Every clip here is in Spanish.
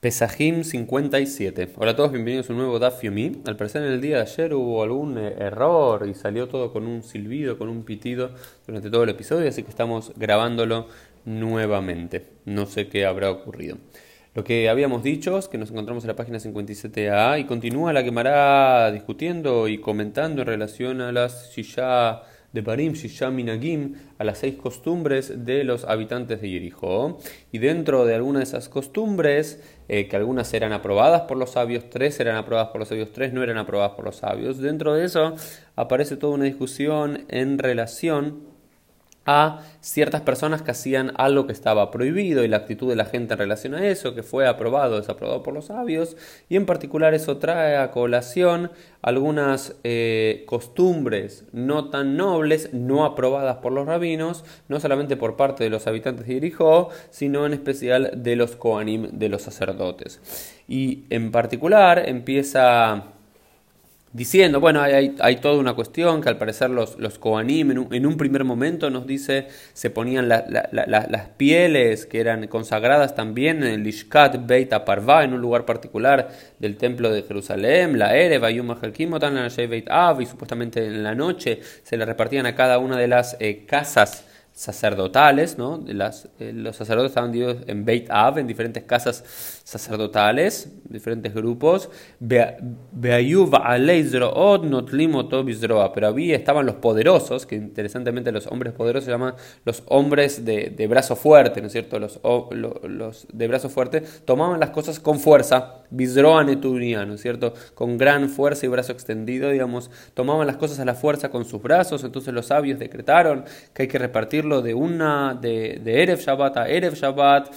Pesajim 57. Hola a todos, bienvenidos a un nuevo Daf Yomi. Al parecer en el día de ayer hubo algún error y salió todo con un silbido, con un pitido durante todo el episodio, así que estamos grabándolo nuevamente. No sé qué habrá ocurrido. Lo que habíamos dicho es que nos encontramos en la página 57a y continúa la quemará discutiendo y comentando en relación a las Shisha de Shisham Minagim, a las seis costumbres de los habitantes de Jericó. Y dentro de algunas de esas costumbres, eh, que algunas eran aprobadas por los sabios, tres eran aprobadas por los sabios, tres no eran aprobadas por los sabios, dentro de eso aparece toda una discusión en relación a ciertas personas que hacían algo que estaba prohibido y la actitud de la gente en relación a eso, que fue aprobado o desaprobado por los sabios, y en particular eso trae a colación algunas eh, costumbres no tan nobles, no aprobadas por los rabinos, no solamente por parte de los habitantes de Jericó, sino en especial de los Koanim, de los sacerdotes. Y en particular empieza diciendo, bueno, hay, hay, toda una cuestión que al parecer los, los Koanim en un, primer momento nos dice se ponían las pieles que eran consagradas también en el Ishkat Beit Parva, en un lugar particular del templo de Jerusalén, la Erev, Ayum la Beit Av, y supuestamente en la noche se le repartían a cada una de las eh, casas sacerdotales, ¿no? Eh, los sacerdotes estaban divididos en Beit Av, en diferentes casas sacerdotales, diferentes grupos. Pero había estaban los poderosos, que interesantemente los hombres poderosos se llaman los hombres de, de brazo fuerte, ¿no es cierto? Los, de brazo fuerte tomaban las cosas con fuerza, Bizroa ¿no es cierto? Con gran fuerza y brazo extendido, digamos, tomaban las cosas a la fuerza con sus brazos, entonces los sabios decretaron que hay que repartirlo de una, de, Erev Shabbat a Erev Shabbat,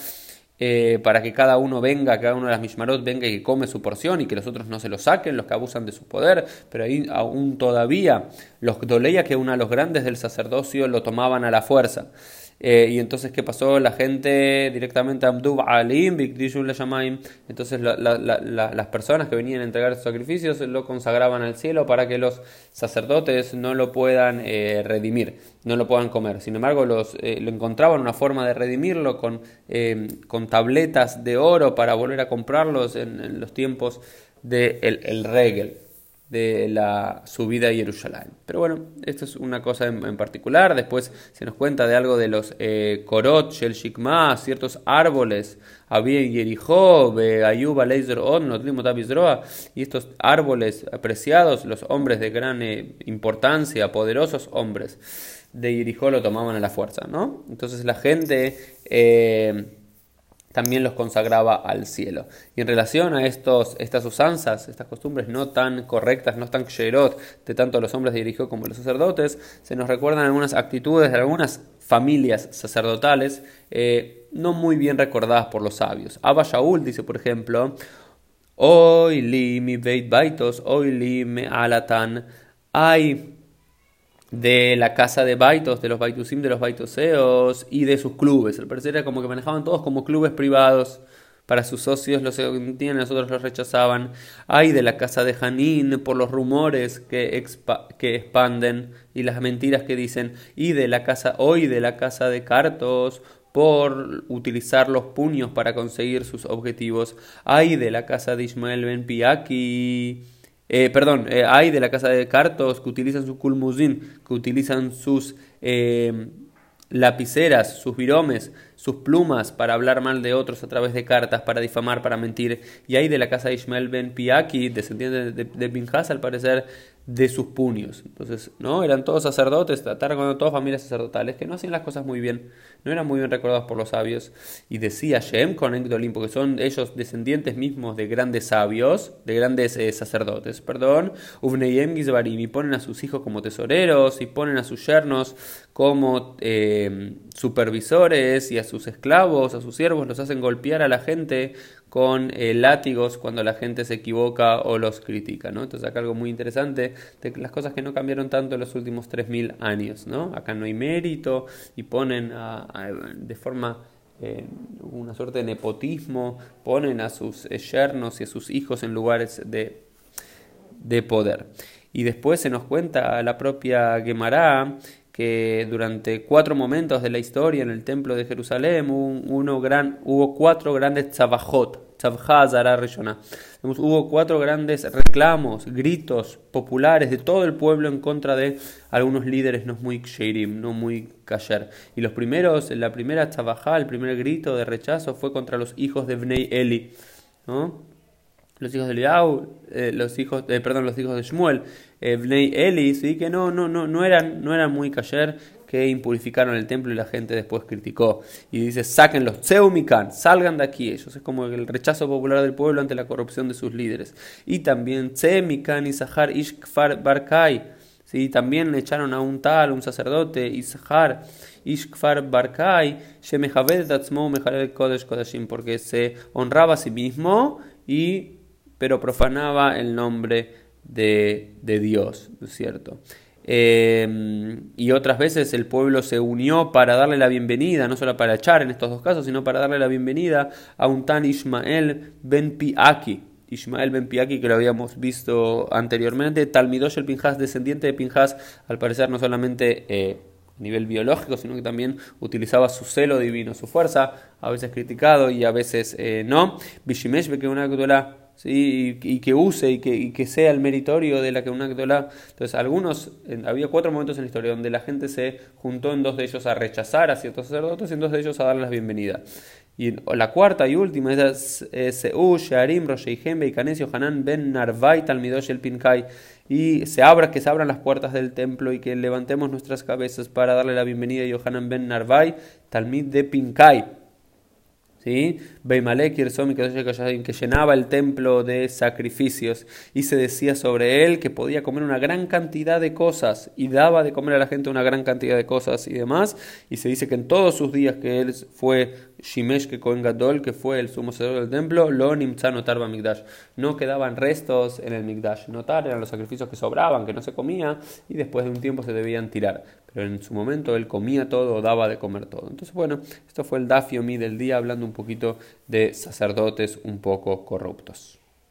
eh, para que cada uno venga, cada uno de las Mishmarot venga y come su porción y que los otros no se lo saquen, los que abusan de su poder, pero ahí aún todavía los doleía que uno de los grandes del sacerdocio lo tomaban a la fuerza. Eh, y entonces, ¿qué pasó? La gente directamente Abdub Alim, Entonces, las personas que venían a entregar sus sacrificios lo consagraban al cielo para que los sacerdotes no lo puedan eh, redimir, no lo puedan comer. Sin embargo, los, eh, lo encontraban una forma de redimirlo con, con tabletas de oro para volver a comprarlos en, los tiempos del de el Regel de la subida a Jerusalén. Pero bueno, esto es una cosa en, particular. Después se nos cuenta de algo de los eh, Shel Shikma, ciertos árboles. Había en Jericó, Ayuba, Leizer, y estos árboles apreciados, los hombres de gran eh, importancia, poderosos hombres de Jericó lo tomaban a la fuerza, ¿no? Entonces la gente. Eh, también los consagraba al cielo. Y en relación a estos, estas usanzas, estas costumbres no tan correctas, no tan ksherot de tanto los hombres de como los sacerdotes, se nos recuerdan algunas actitudes de algunas familias sacerdotales eh, no muy bien recordadas por los sabios. Abba Shaul dice, por ejemplo, Hoy li mi beit baitos, hoy li me alatan. Hay de la casa de Baitos, de los Baitusim, de los Baitoseos y de sus clubes. Al parecer era como que manejaban todos como clubes privados para sus socios, los entienden, nosotros los rechazaban. Hay de la casa de Janín por los rumores que, que expanden y las mentiras que dicen. Y de la casa, hoy de la casa de Cartos por utilizar los puños para conseguir sus objetivos. Hay de la casa de Ismael Ben Piaki eh, perdón, eh, hay de la casa de cartos que utilizan su kulmuzin, que utilizan sus eh, lapiceras, sus viromes, sus plumas para hablar mal de otros a través de cartas, para difamar, para mentir. Y hay de la casa de Ismael Ben Piaki, descendiente de, de, de al parecer, de sus puños. Entonces, ¿no? Eran todos sacerdotes, trataron con todas familias sacerdotales que no hacían las cosas muy bien, no eran muy bien recordados por los sabios. Y decía Shem con Egdolim, porque son ellos descendientes mismos de grandes sabios, de grandes eh, sacerdotes, perdón, Uvneyem Gizbarim, y ponen a sus hijos como tesoreros, y ponen a sus yernos como eh, supervisores, y a sus esclavos, a sus siervos, los hacen golpear a la gente con eh, látigos cuando la gente se equivoca o los critica, ¿no? Entonces acá algo muy interesante de las cosas que no cambiaron tanto en los últimos 3.000 años, ¿no? Acá no hay mérito y ponen de forma eh, una suerte de nepotismo, ponen a sus eh, yernos y a sus hijos en lugares de, de poder. Y después se nos cuenta la propia Gemara que durante cuatro momentos de la historia en el templo de Jerusalén hubo, cuatro grandes tzabajot. Hubo cuatro grandes reclamos, gritos populares de todo el pueblo en contra de algunos líderes no muy kshirim, no muy kasher. Y los primeros, la primera tzavajá, el primer grito de rechazo fue contra los hijos de Bnei Eli, ¿no? Los hijos de Eliau, eh, los hijos, eh, perdón, los hijos de Shmuel, eh, Bnei Eli, ¿sí? que no, no, no, no eran, no eran muy kasher, que impurificaron el templo y la gente después criticó. Y dice, sáquenlos, Tseumikan, salgan de aquí ellos. Es como el rechazo popular del pueblo ante la corrupción de sus líderes. Y también Tsemikan y Sahar Ishkfar Barkai. ¿sí? También echaron a un tal, un sacerdote, Isahar Ishkfar Barkai, Kodesh Kodashim, porque se honraba a sí mismo y pero profanaba el nombre de, de Dios, ¿no es cierto? Eh, y otras veces el pueblo se unió para darle la bienvenida, no solo para echar en estos dos casos, sino para darle la bienvenida a un tan Ismael ben Piaki. Ismael ben Piaki, que lo habíamos visto anteriormente, Talmidosh el Pinjas, descendiente de Pinjas, al parecer no solamente eh, a nivel biológico, sino que también utilizaba su celo divino, su fuerza, a veces criticado y a veces eh, no. Bishimesh que una ¿sí? y, que use y que, que, sea el meritorio de la que una Entonces, algunos, había cuatro momentos en la historia donde la gente se juntó en dos de ellos a rechazar a ciertos sacerdotes y en dos de ellos a darles la bienvenida. Y la cuarta y última es Seu, Shearim, Rosheihem, Canesio, Hanan, Ben Narvai, Talmidosh, el Pinkai. Y se abra, que se abran las puertas del templo y que levantemos nuestras cabezas para darle la bienvenida a Yohanan Ben Narvai, Talmid de Pinkai. ¿Sí? Beimalek que llenaba el templo de sacrificios y se decía sobre él que podía comer una gran cantidad de cosas y daba de comer a la gente una gran cantidad de cosas y demás. Y se dice que en todos sus días que él fue Shimesh que Kohen Gadol que fue el sumo sacerdote del templo lo nimtza notar Migdash. No quedaban restos en el Migdash. Notar eran los sacrificios que sobraban que no se comía y después de un tiempo se debían tirar pero en su momento él comía todo, daba de comer todo. Entonces, bueno, esto fue el Dafio Mi del día, hablando un poquito de sacerdotes un poco corruptos.